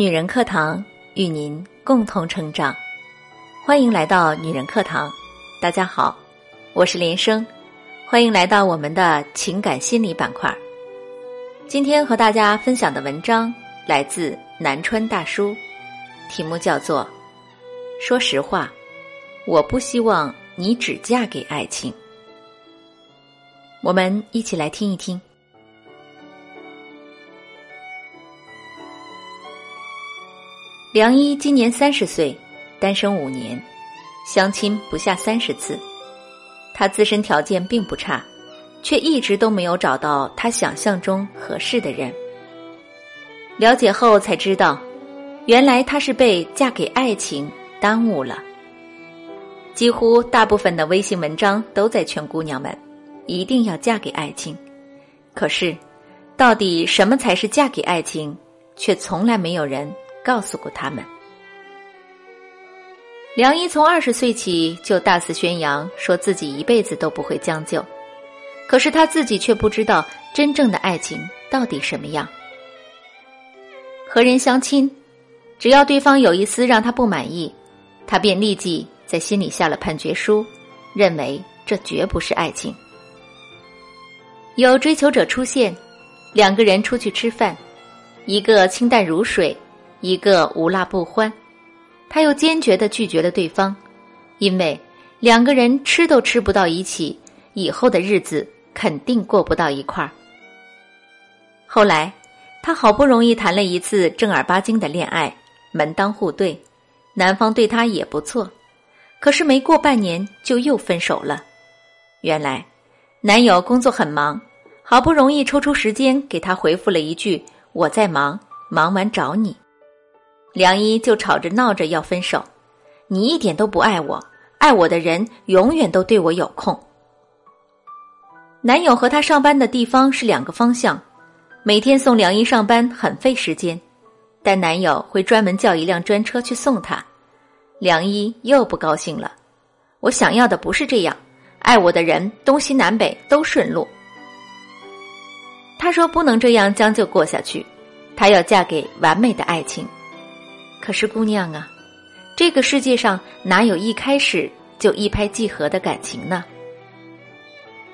女人课堂与您共同成长，欢迎来到女人课堂。大家好，我是连生，欢迎来到我们的情感心理板块。今天和大家分享的文章来自南川大叔，题目叫做《说实话，我不希望你只嫁给爱情》。我们一起来听一听。梁一今年三十岁，单身五年，相亲不下三十次。他自身条件并不差，却一直都没有找到他想象中合适的人。了解后才知道，原来他是被嫁给爱情耽误了。几乎大部分的微信文章都在劝姑娘们一定要嫁给爱情，可是，到底什么才是嫁给爱情，却从来没有人。告诉过他们，梁一从二十岁起就大肆宣扬，说自己一辈子都不会将就。可是他自己却不知道真正的爱情到底什么样。和人相亲，只要对方有一丝让他不满意，他便立即在心里下了判决书，认为这绝不是爱情。有追求者出现，两个人出去吃饭，一个清淡如水。一个无辣不欢，他又坚决的拒绝了对方，因为两个人吃都吃不到一起，以后的日子肯定过不到一块儿。后来，他好不容易谈了一次正儿八经的恋爱，门当户对，男方对他也不错，可是没过半年就又分手了。原来，男友工作很忙，好不容易抽出时间给他回复了一句：“我在忙，忙完找你。”梁一就吵着闹着要分手，你一点都不爱我，爱我的人永远都对我有空。男友和他上班的地方是两个方向，每天送梁一上班很费时间，但男友会专门叫一辆专车去送她。梁一又不高兴了，我想要的不是这样，爱我的人东西南北都顺路。他说不能这样将就过下去，他要嫁给完美的爱情。可是姑娘啊，这个世界上哪有一开始就一拍即合的感情呢？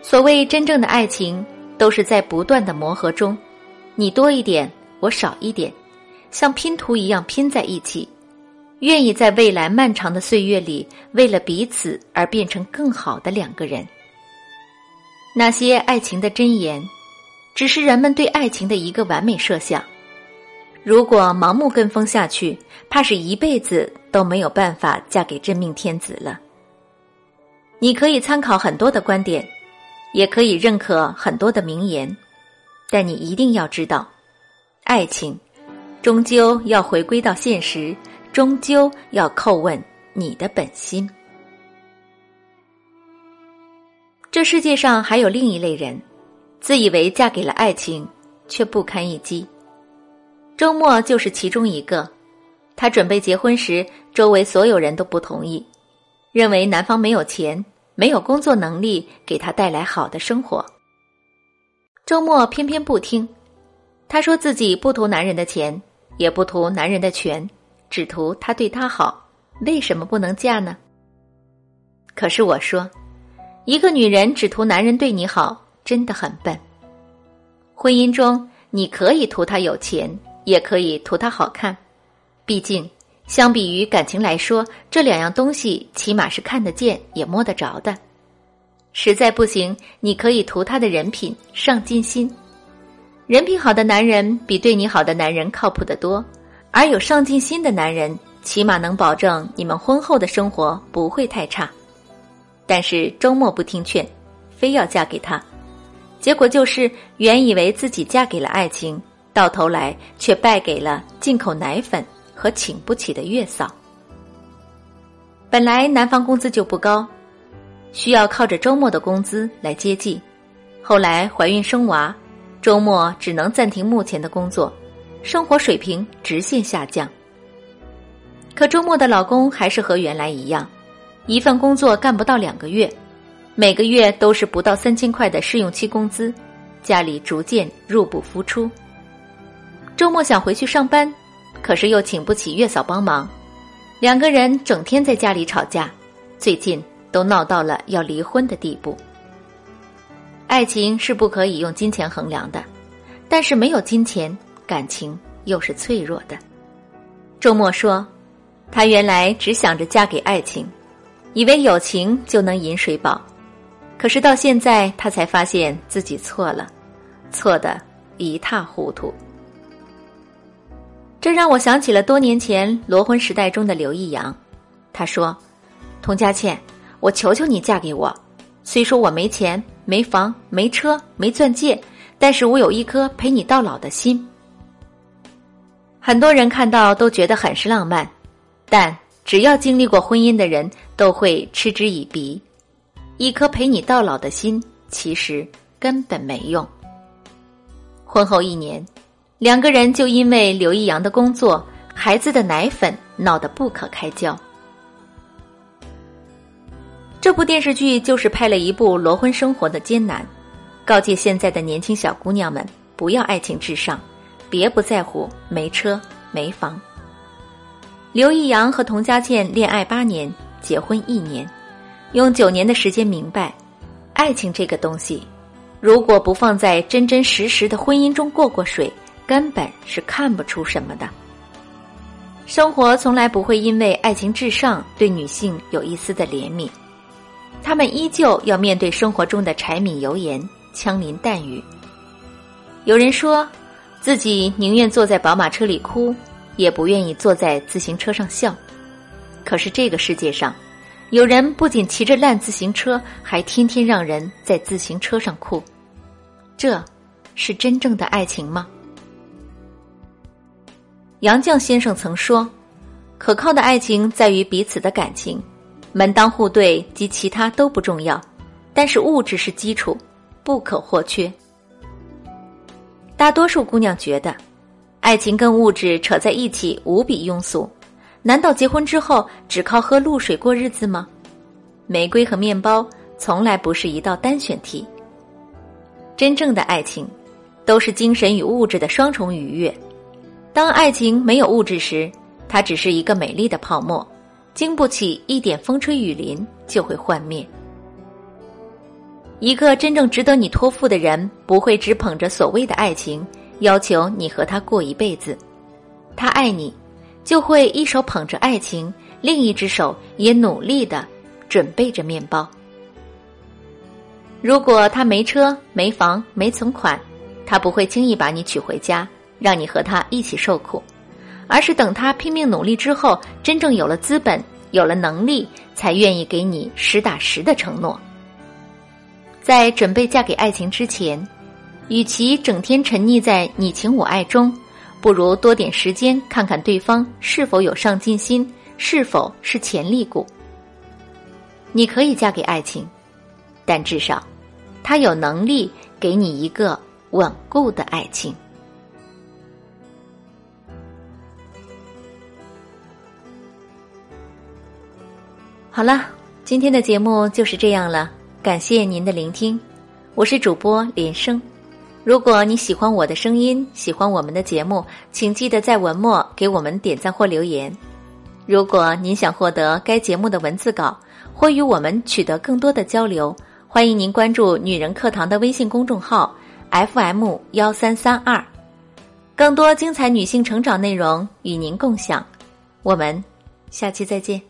所谓真正的爱情，都是在不断的磨合中，你多一点，我少一点，像拼图一样拼在一起，愿意在未来漫长的岁月里，为了彼此而变成更好的两个人。那些爱情的箴言，只是人们对爱情的一个完美设想。如果盲目跟风下去，怕是一辈子都没有办法嫁给真命天子了。你可以参考很多的观点，也可以认可很多的名言，但你一定要知道，爱情终究要回归到现实，终究要叩问你的本心。这世界上还有另一类人，自以为嫁给了爱情，却不堪一击。周末就是其中一个。他准备结婚时，周围所有人都不同意，认为男方没有钱，没有工作能力给他带来好的生活。周末偏偏不听，他说自己不图男人的钱，也不图男人的权，只图他对他好。为什么不能嫁呢？可是我说，一个女人只图男人对你好，真的很笨。婚姻中，你可以图他有钱。也可以图他好看，毕竟相比于感情来说，这两样东西起码是看得见也摸得着的。实在不行，你可以图他的人品、上进心。人品好的男人比对你好的男人靠谱得多，而有上进心的男人起码能保证你们婚后的生活不会太差。但是周末不听劝，非要嫁给他，结果就是原以为自己嫁给了爱情。到头来却败给了进口奶粉和请不起的月嫂。本来男方工资就不高，需要靠着周末的工资来接济。后来怀孕生娃，周末只能暂停目前的工作，生活水平直线下降。可周末的老公还是和原来一样，一份工作干不到两个月，每个月都是不到三千块的试用期工资，家里逐渐入不敷出。周末想回去上班，可是又请不起月嫂帮忙，两个人整天在家里吵架，最近都闹到了要离婚的地步。爱情是不可以用金钱衡量的，但是没有金钱，感情又是脆弱的。周末说，她原来只想着嫁给爱情，以为有情就能饮水饱，可是到现在她才发现自己错了，错的一塌糊涂。这让我想起了多年前罗婚时代中的刘易阳，他说：“童佳倩，我求求你嫁给我。虽说我没钱、没房、没车、没钻戒，但是我有一颗陪你到老的心。”很多人看到都觉得很是浪漫，但只要经历过婚姻的人都会嗤之以鼻。一颗陪你到老的心，其实根本没用。婚后一年。两个人就因为刘易阳的工作、孩子的奶粉闹得不可开交。这部电视剧就是拍了一部裸婚生活的艰难，告诫现在的年轻小姑娘们不要爱情至上，别不在乎没车没房。刘易阳和童佳倩恋爱八年，结婚一年，用九年的时间明白，爱情这个东西，如果不放在真真实实的婚姻中过过水。根本是看不出什么的。生活从来不会因为爱情至上对女性有一丝的怜悯，他们依旧要面对生活中的柴米油盐、枪林弹雨。有人说，自己宁愿坐在宝马车里哭，也不愿意坐在自行车上笑。可是这个世界上，有人不仅骑着烂自行车，还天天让人在自行车上哭，这是真正的爱情吗？杨绛先生曾说：“可靠的爱情在于彼此的感情，门当户对及其他都不重要，但是物质是基础，不可或缺。”大多数姑娘觉得，爱情跟物质扯在一起无比庸俗，难道结婚之后只靠喝露水过日子吗？玫瑰和面包从来不是一道单选题。真正的爱情，都是精神与物质的双重愉悦。当爱情没有物质时，它只是一个美丽的泡沫，经不起一点风吹雨淋就会幻灭。一个真正值得你托付的人，不会只捧着所谓的爱情，要求你和他过一辈子。他爱你，就会一手捧着爱情，另一只手也努力的准备着面包。如果他没车、没房、没存款，他不会轻易把你娶回家。让你和他一起受苦，而是等他拼命努力之后，真正有了资本、有了能力，才愿意给你实打实的承诺。在准备嫁给爱情之前，与其整天沉溺在你情我爱中，不如多点时间看看对方是否有上进心，是否是潜力股。你可以嫁给爱情，但至少，他有能力给你一个稳固的爱情。好了，今天的节目就是这样了，感谢您的聆听，我是主播连生。如果你喜欢我的声音，喜欢我们的节目，请记得在文末给我们点赞或留言。如果您想获得该节目的文字稿，或与我们取得更多的交流，欢迎您关注“女人课堂”的微信公众号 FM 幺三三二，更多精彩女性成长内容与您共享。我们下期再见。